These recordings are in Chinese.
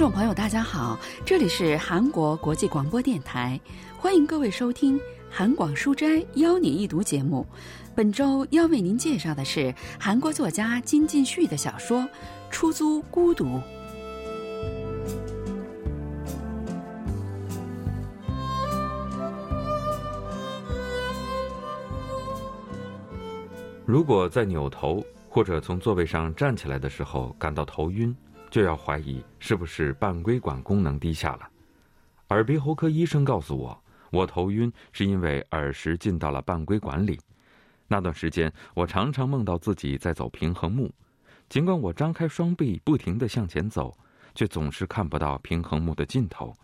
众朋友，大家好，这里是韩国国际广播电台，欢迎各位收听《韩广书斋邀你一读》节目。本周要为您介绍的是韩国作家金进旭的小说《出租孤独》。如果在扭头或者从座位上站起来的时候感到头晕，就要怀疑是不是半规管功能低下了。耳鼻喉科医生告诉我，我头晕是因为耳石进到了半规管里。那段时间，我常常梦到自己在走平衡木，尽管我张开双臂不停地向前走，却总是看不到平衡木的尽头。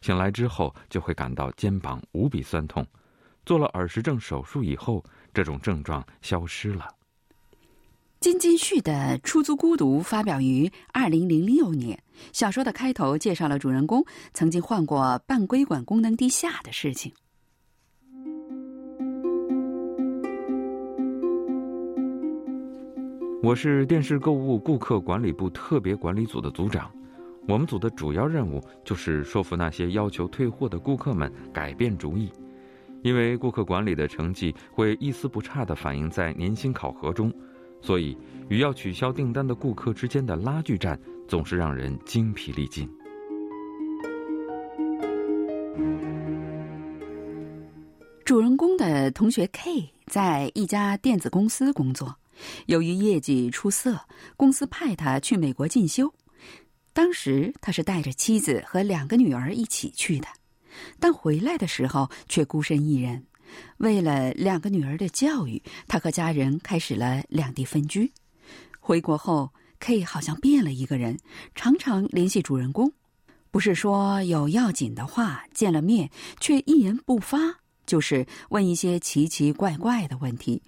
醒来之后，就会感到肩膀无比酸痛。做了耳石症手术以后，这种症状消失了。金金旭的《出租孤独》发表于二零零六年。小说的开头介绍了主人公曾经患过半规管功能低下的事情。我是电视购物顾客管理部特别管理组的组长，我们组的主要任务就是说服那些要求退货的顾客们改变主意，因为顾客管理的成绩会一丝不差地反映在年薪考核中，所以与要取消订单的顾客之间的拉锯战总是让人精疲力尽。主人公的同学 K 在一家电子公司工作。由于业绩出色，公司派他去美国进修。当时他是带着妻子和两个女儿一起去的，但回来的时候却孤身一人。为了两个女儿的教育，他和家人开始了两地分居。回国后，K 好像变了一个人，常常联系主人公，不是说有要紧的话，见了面却一言不发，就是问一些奇奇怪怪的问题。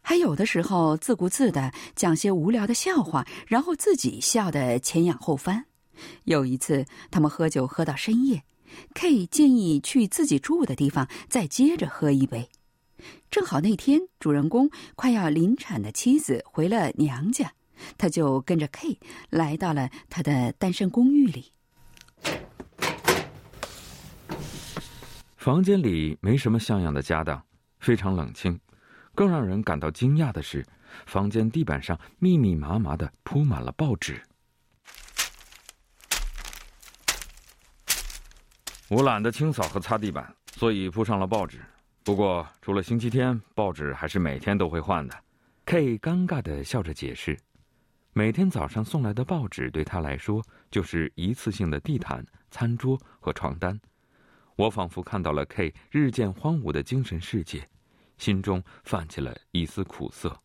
还有的时候自顾自的讲些无聊的笑话，然后自己笑得前仰后翻。有一次，他们喝酒喝到深夜，K 建议去自己住的地方再接着喝一杯。正好那天主人公快要临产的妻子回了娘家，他就跟着 K 来到了他的单身公寓里。房间里没什么像样的家当，非常冷清。更让人感到惊讶的是，房间地板上密密麻麻的铺满了报纸。我懒得清扫和擦地板，所以铺上了报纸。不过，除了星期天，报纸还是每天都会换的。K 尴尬的笑着解释：“每天早上送来的报纸对他来说就是一次性的地毯、餐桌和床单。”我仿佛看到了 K 日渐荒芜的精神世界。心中泛起了一丝苦涩。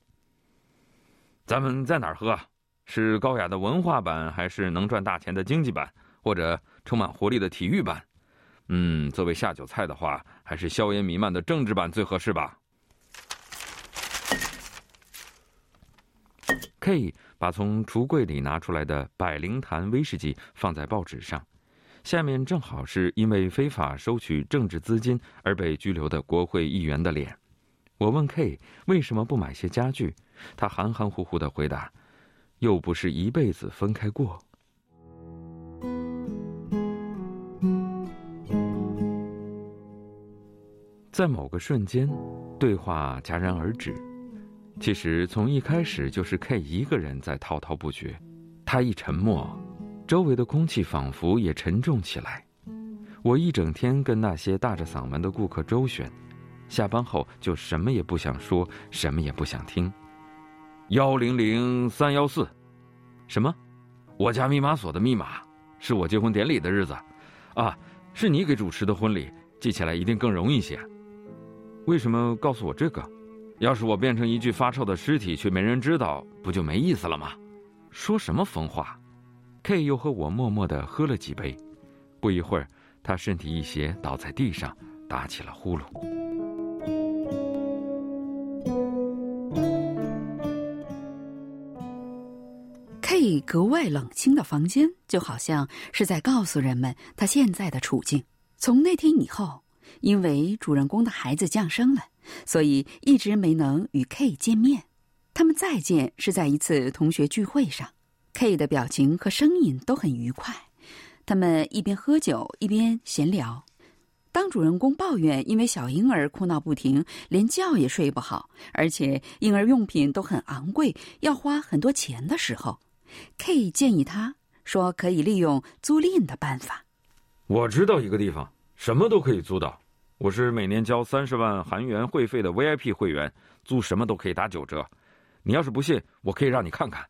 咱们在哪儿喝？是高雅的文化版，还是能赚大钱的经济版，或者充满活力的体育版？嗯，作为下酒菜的话，还是硝烟弥漫的政治版最合适吧。K 把从橱柜里拿出来的百灵坛威士忌放在报纸上，下面正好是因为非法收取政治资金而被拘留的国会议员的脸。我问 K 为什么不买些家具，他含含糊糊的回答：“又不是一辈子分开过。”在某个瞬间，对话戛然而止。其实从一开始就是 K 一个人在滔滔不绝，他一沉默，周围的空气仿佛也沉重起来。我一整天跟那些大着嗓门的顾客周旋。下班后就什么也不想说，什么也不想听。幺零零三幺四，什么？我家密码锁的密码是我结婚典礼的日子，啊，是你给主持的婚礼，记起来一定更容易些。为什么告诉我这个？要是我变成一具发臭的尸体，却没人知道，不就没意思了吗？说什么疯话？K 又和我默默的喝了几杯，不一会儿，他身体一斜，倒在地上，打起了呼噜。K 格外冷清的房间，就好像是在告诉人们他现在的处境。从那天以后，因为主人公的孩子降生了，所以一直没能与 K 见面。他们再见是在一次同学聚会上，K 的表情和声音都很愉快。他们一边喝酒一边闲聊。当主人公抱怨因为小婴儿哭闹不停，连觉也睡不好，而且婴儿用品都很昂贵，要花很多钱的时候，K 建议他说可以利用租赁的办法。我知道一个地方，什么都可以租到。我是每年交三十万韩元会费的 VIP 会员，租什么都可以打九折。你要是不信，我可以让你看看。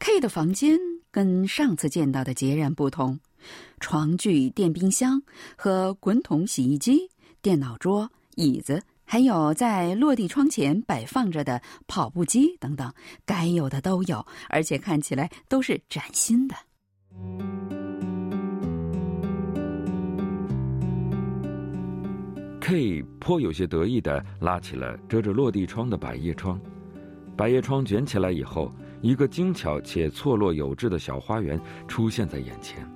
K 的房间跟上次见到的截然不同，床具、电冰箱和滚筒洗衣机、电脑桌、椅子，还有在落地窗前摆放着的跑步机等等，该有的都有，而且看起来都是崭新的。K 颇有些得意地拉起了遮着落地窗的百叶窗，百叶窗卷起来以后，一个精巧且错落有致的小花园出现在眼前。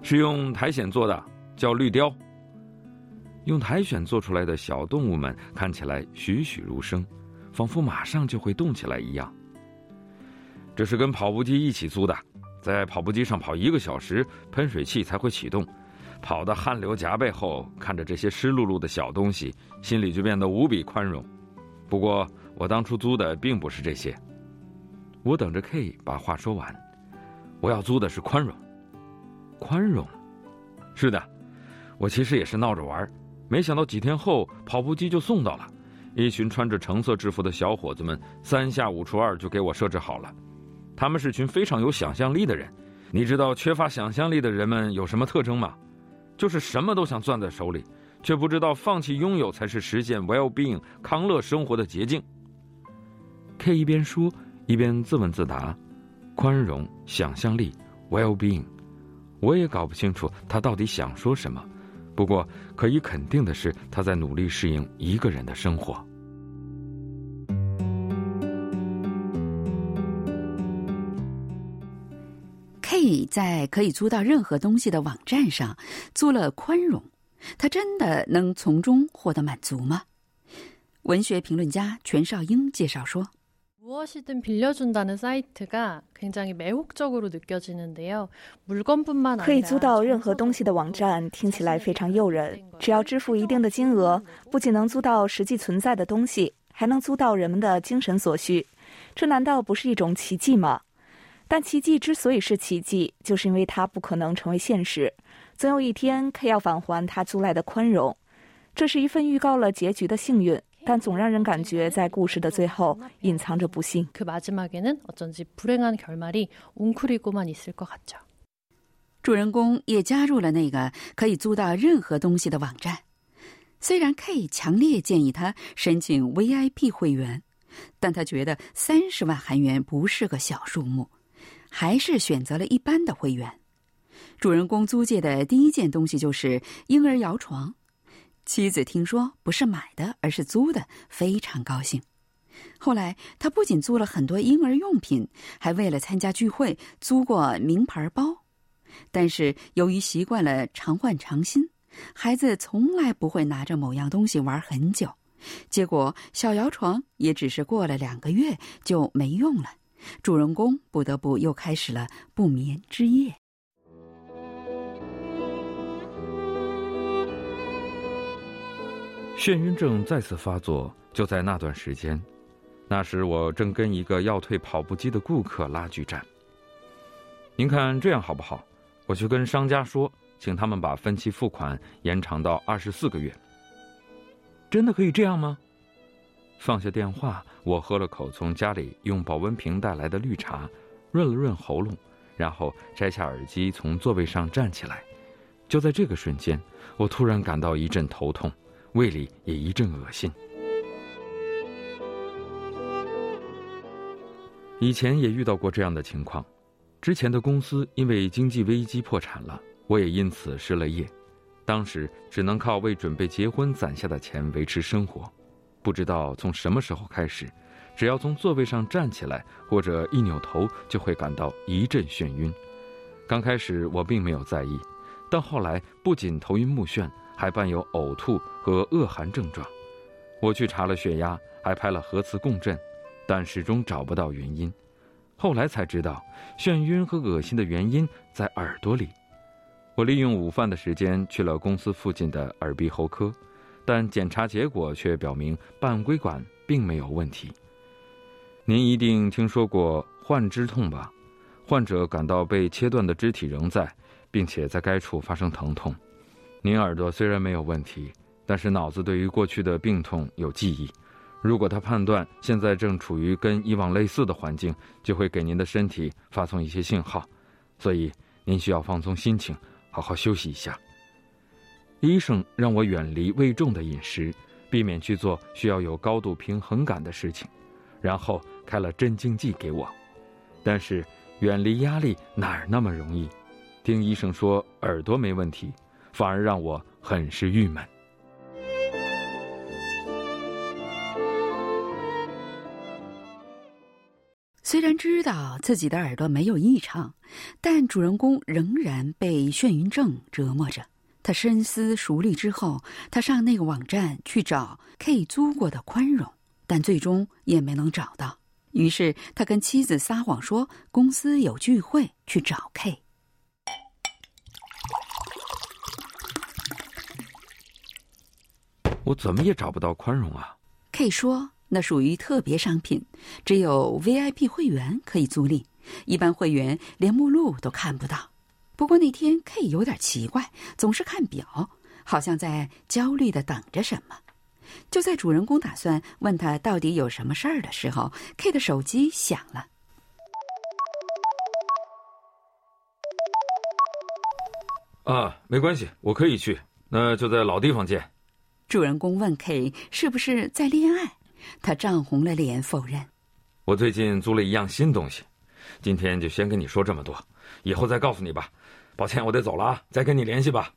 是用苔藓做的，叫绿雕。用苔藓做出来的小动物们看起来栩栩如生，仿佛马上就会动起来一样。这是跟跑步机一起租的，在跑步机上跑一个小时，喷水器才会启动。跑得汗流浃背后，看着这些湿漉漉的小东西，心里就变得无比宽容。不过，我当初租的并不是这些。我等着 K 把话说完。我要租的是宽容。宽容，是的，我其实也是闹着玩。没想到几天后，跑步机就送到了。一群穿着橙色制服的小伙子们，三下五除二就给我设置好了。他们是群非常有想象力的人。你知道缺乏想象力的人们有什么特征吗？就是什么都想攥在手里，却不知道放弃拥有才是实现 well-being 康乐生活的捷径。K 一边说一边自问自答：宽容、想象力、well-being，我也搞不清楚他到底想说什么。不过可以肯定的是，他在努力适应一个人的生活。K 在可以租到任何东西的网站上租了宽容，他真的能从中获得满足吗？文学评论家全少英介绍说：“무엇이든빌려준다는사이트가굉장히매혹적으로느껴지는데요물건뿐만可以租到任何东西的网站听起来非常诱人。只要支付一定的金额，不仅能租到实际存在的东西，还能租到人们的精神所需。这难道不是一种奇迹吗？” 但奇迹之所以是奇迹，就是因为它不可能成为现实。总有一天，K 要返还他租来的宽容。这是一份预告了结局的幸运，但总让人感觉在故事的最后隐藏着不幸。主人公也加入了那个可以租到任何东西的网站。虽然 K 强烈建议他申请 VIP 会员，但他觉得三十万韩元不是个小数目。还是选择了一般的会员。主人公租借的第一件东西就是婴儿摇床。妻子听说不是买的，而是租的，非常高兴。后来，他不仅租了很多婴儿用品，还为了参加聚会租过名牌包。但是，由于习惯了常换常新，孩子从来不会拿着某样东西玩很久。结果，小摇床也只是过了两个月就没用了。主人公不得不又开始了不眠之夜。眩晕症再次发作，就在那段时间。那时我正跟一个要退跑步机的顾客拉锯战。您看这样好不好？我去跟商家说，请他们把分期付款延长到二十四个月。真的可以这样吗？放下电话，我喝了口从家里用保温瓶带来的绿茶，润了润喉咙，然后摘下耳机，从座位上站起来。就在这个瞬间，我突然感到一阵头痛，胃里也一阵恶心。以前也遇到过这样的情况，之前的公司因为经济危机破产了，我也因此失了业，当时只能靠为准备结婚攒下的钱维持生活。不知道从什么时候开始，只要从座位上站起来或者一扭头，就会感到一阵眩晕。刚开始我并没有在意，但后来不仅头晕目眩，还伴有呕吐和恶寒症状。我去查了血压，还拍了核磁共振，但始终找不到原因。后来才知道，眩晕和恶心的原因在耳朵里。我利用午饭的时间去了公司附近的耳鼻喉科，但检查结果却表明半规管并没有问题。您一定听说过幻肢痛吧？患者感到被切断的肢体仍在，并且在该处发生疼痛。您耳朵虽然没有问题，但是脑子对于过去的病痛有记忆。如果他判断现在正处于跟以往类似的环境，就会给您的身体发送一些信号。所以您需要放松心情，好好休息一下。医生让我远离胃重的饮食，避免去做需要有高度平衡感的事情，然后开了镇静剂给我。但是远离压力哪儿那么容易？听医生说耳朵没问题，反而让我很是郁闷。虽然知道自己的耳朵没有异常，但主人公仍然被眩晕症折磨着。他深思熟虑之后，他上那个网站去找 K 租过的宽容，但最终也没能找到。于是他跟妻子撒谎说公司有聚会，去找 K。我怎么也找不到宽容啊！K 说。那属于特别商品，只有 VIP 会员可以租赁，一般会员连目录都看不到。不过那天 K 有点奇怪，总是看表，好像在焦虑的等着什么。就在主人公打算问他到底有什么事儿的时候，K 的手机响了。啊，没关系，我可以去，那就在老地方见。主人公问 K 是不是在恋爱。他涨红了脸，否认。我最近租了一样新东西，今天就先跟你说这么多，以后再告诉你吧。抱歉，我得走了啊，再跟你联系吧。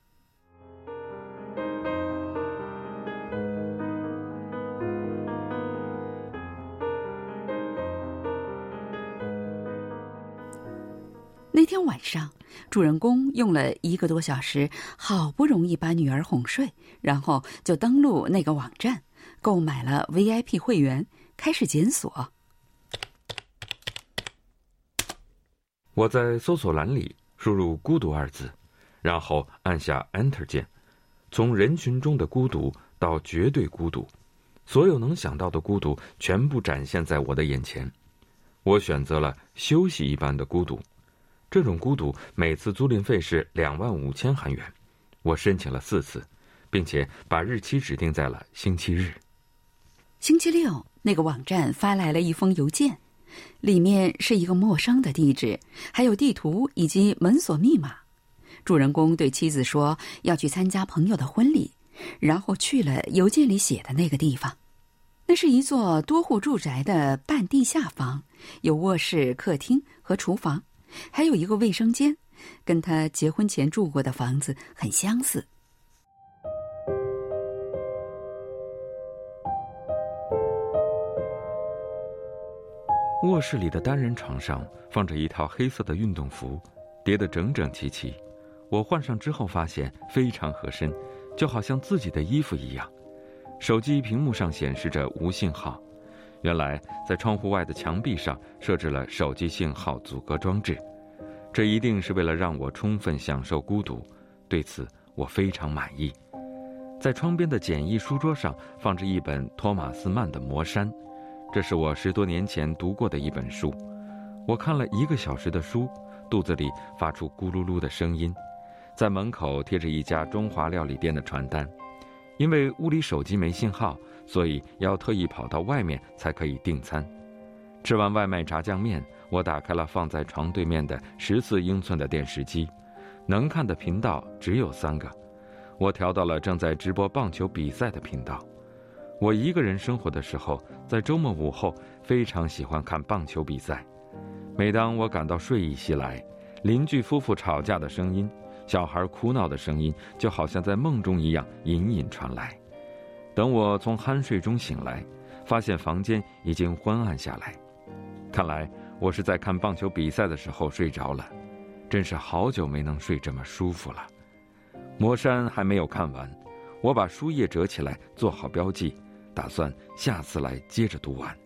那天晚上，主人公用了一个多小时，好不容易把女儿哄睡，然后就登录那个网站。购买了 VIP 会员，开始检索。我在搜索栏里输入“孤独”二字，然后按下 Enter 键。从人群中的孤独到绝对孤独，所有能想到的孤独全部展现在我的眼前。我选择了休息一般的孤独。这种孤独每次租赁费是两万五千韩元。我申请了四次。并且把日期指定在了星期日。星期六，那个网站发来了一封邮件，里面是一个陌生的地址，还有地图以及门锁密码。主人公对妻子说要去参加朋友的婚礼，然后去了邮件里写的那个地方。那是一座多户住宅的半地下房，有卧室、客厅和厨房，还有一个卫生间，跟他结婚前住过的房子很相似。卧室里的单人床上放着一套黑色的运动服，叠得整整齐齐。我换上之后发现非常合身，就好像自己的衣服一样。手机屏幕上显示着无信号，原来在窗户外的墙壁上设置了手机信号阻隔装置。这一定是为了让我充分享受孤独，对此我非常满意。在窗边的简易书桌上放着一本托马斯曼的《魔山》。这是我十多年前读过的一本书，我看了一个小时的书，肚子里发出咕噜噜的声音。在门口贴着一家中华料理店的传单，因为屋里手机没信号，所以要特意跑到外面才可以订餐。吃完外卖炸酱面，我打开了放在床对面的十四英寸的电视机，能看的频道只有三个，我调到了正在直播棒球比赛的频道。我一个人生活的时候，在周末午后非常喜欢看棒球比赛。每当我感到睡意袭来，邻居夫妇吵架的声音、小孩哭闹的声音，就好像在梦中一样隐隐传来。等我从酣睡中醒来，发现房间已经昏暗下来。看来我是在看棒球比赛的时候睡着了，真是好久没能睡这么舒服了。魔山还没有看完，我把书页折起来，做好标记。打算下次来接着读完。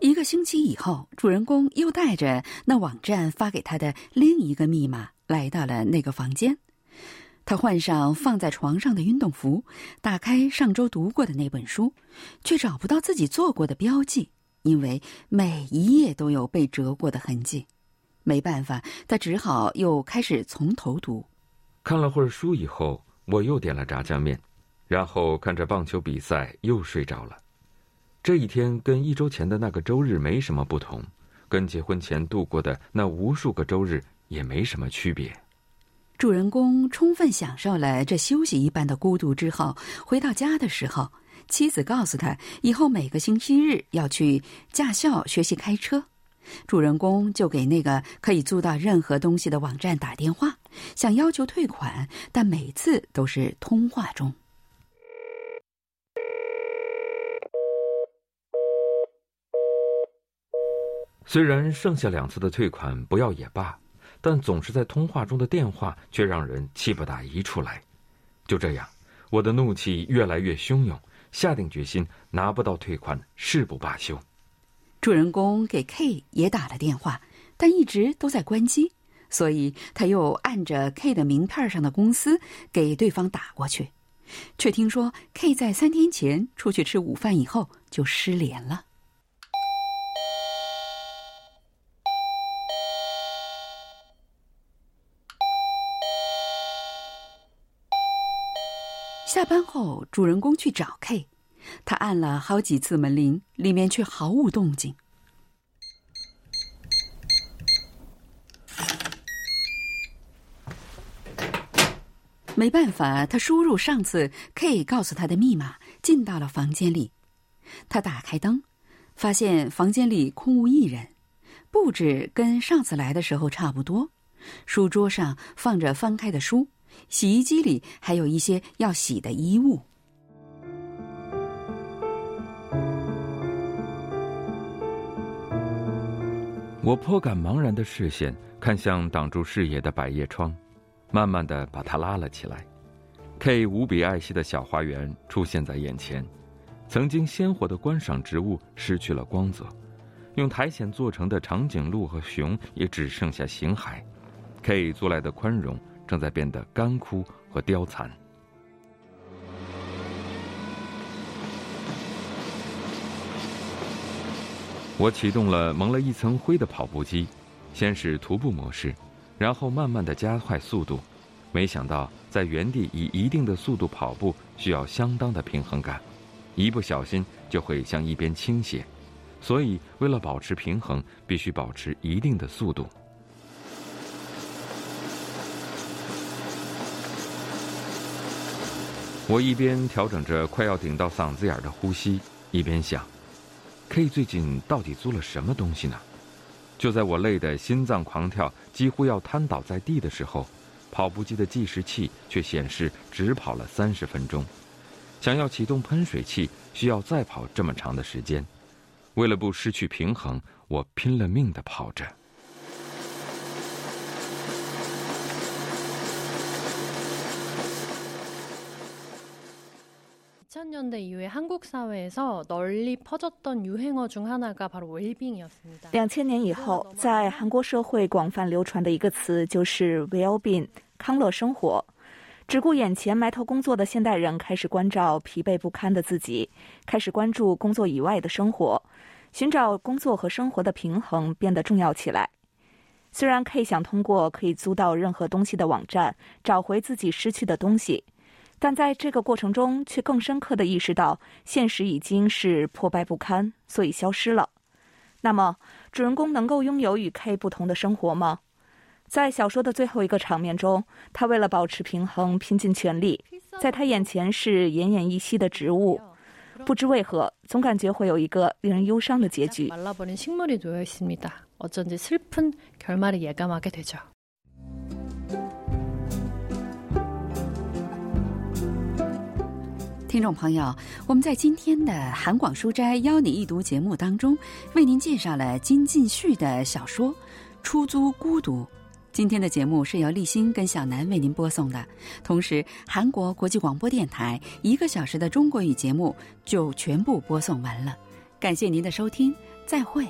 一个星期以后主人公又带着那网站发给他的另一个密码来到了那个房间。他换上放在床上的运动服打开上周读过的那本书却找不到自己做过的标记因为每一页都有被折过的痕迹。没办法，他只好又开始从头读。看了会儿书以后，我又点了炸酱面，然后看着棒球比赛又睡着了。这一天跟一周前的那个周日没什么不同，跟结婚前度过的那无数个周日也没什么区别。主人公充分享受了这休息一般的孤独之后，回到家的时候，妻子告诉他，以后每个星期日要去驾校学习开车。主人公就给那个可以租到任何东西的网站打电话，想要求退款，但每次都是通话中。虽然剩下两次的退款不要也罢。但总是在通话中的电话却让人气不打一处来，就这样，我的怒气越来越汹涌，下定决心拿不到退款誓不罢休。主人公给 K 也打了电话，但一直都在关机，所以他又按着 K 的名片上的公司给对方打过去，却听说 K 在三天前出去吃午饭以后就失联了。下班后，主人公去找 K，他按了好几次门铃，里面却毫无动静。没办法，他输入上次 K 告诉他的密码，进到了房间里。他打开灯，发现房间里空无一人，布置跟上次来的时候差不多，书桌上放着翻开的书。洗衣机里还有一些要洗的衣物。我颇感茫然的视线看向挡住视野的百叶窗，慢慢的把它拉了起来。K 无比爱惜的小花园出现在眼前，曾经鲜活的观赏植物失去了光泽，用苔藓做成的长颈鹿和熊也只剩下形骸。K 租来的宽容。正在变得干枯和凋残。我启动了蒙了一层灰的跑步机，先是徒步模式，然后慢慢的加快速度。没想到在原地以一定的速度跑步需要相当的平衡感，一不小心就会向一边倾斜，所以为了保持平衡，必须保持一定的速度。我一边调整着快要顶到嗓子眼的呼吸，一边想：K 最近到底租了什么东西呢？就在我累得心脏狂跳，几乎要瘫倒在地的时候，跑步机的计时器却显示只跑了三十分钟。想要启动喷水器，需要再跑这么长的时间。为了不失去平衡，我拼了命的跑着。2000년대 이후에 한국 사회에서 널리 퍼졌던 유행어 중 하나가 바로 웰빙이었습니다. 2000年以后，在韩国社会广泛流传的一个词就是 well-being， 康乐生活。只顾眼前埋头工作的现代人开始关照疲惫不堪的自己，开始关注工作以外的生活，寻找工作和生活的平衡变得重要起来。虽然 K 想通过可以租到任何东西的网站找回自己失去的东西。 但在这个过程中，却更深刻的意识到现实已经是破败不堪，所以消失了。那么，主人公能够拥有与 K 不同的生活吗？在小说的最后一个场面中，他为了保持平衡，拼尽全力。在他眼前是奄奄一息的植物，不知为何，总感觉会有一个令人忧伤的结局。听众朋友，我们在今天的韩广书斋邀你一读节目当中，为您介绍了金进旭的小说《出租孤独》。今天的节目是由立新跟小南为您播送的，同时韩国国际广播电台一个小时的中国语节目就全部播送完了。感谢您的收听，再会。